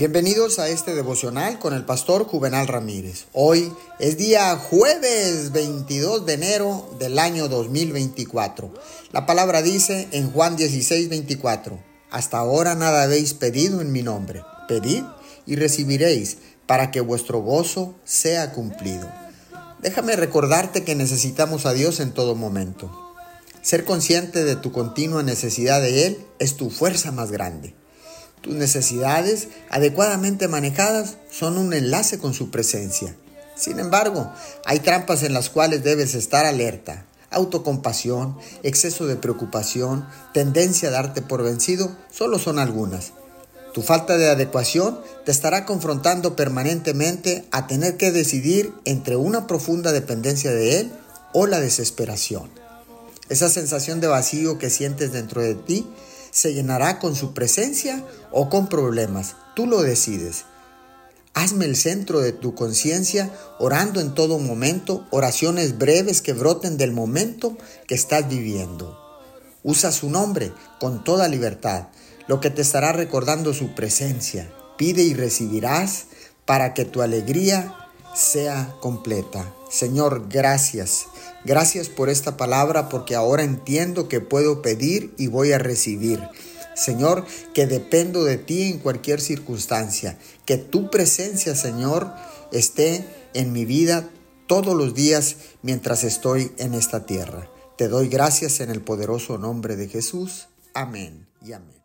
Bienvenidos a este devocional con el pastor Juvenal Ramírez. Hoy es día jueves 22 de enero del año 2024. La palabra dice en Juan 16, 24, Hasta ahora nada habéis pedido en mi nombre. Pedid y recibiréis para que vuestro gozo sea cumplido. Déjame recordarte que necesitamos a Dios en todo momento. Ser consciente de tu continua necesidad de Él es tu fuerza más grande. Tus necesidades, adecuadamente manejadas, son un enlace con su presencia. Sin embargo, hay trampas en las cuales debes estar alerta. Autocompasión, exceso de preocupación, tendencia a darte por vencido, solo son algunas. Tu falta de adecuación te estará confrontando permanentemente a tener que decidir entre una profunda dependencia de Él o la desesperación. Esa sensación de vacío que sientes dentro de ti se llenará con su presencia o con problemas. Tú lo decides. Hazme el centro de tu conciencia, orando en todo momento, oraciones breves que broten del momento que estás viviendo. Usa su nombre con toda libertad, lo que te estará recordando su presencia. Pide y recibirás para que tu alegría sea completa. Señor, gracias. Gracias por esta palabra porque ahora entiendo que puedo pedir y voy a recibir. Señor, que dependo de ti en cualquier circunstancia. Que tu presencia, Señor, esté en mi vida todos los días mientras estoy en esta tierra. Te doy gracias en el poderoso nombre de Jesús. Amén y amén.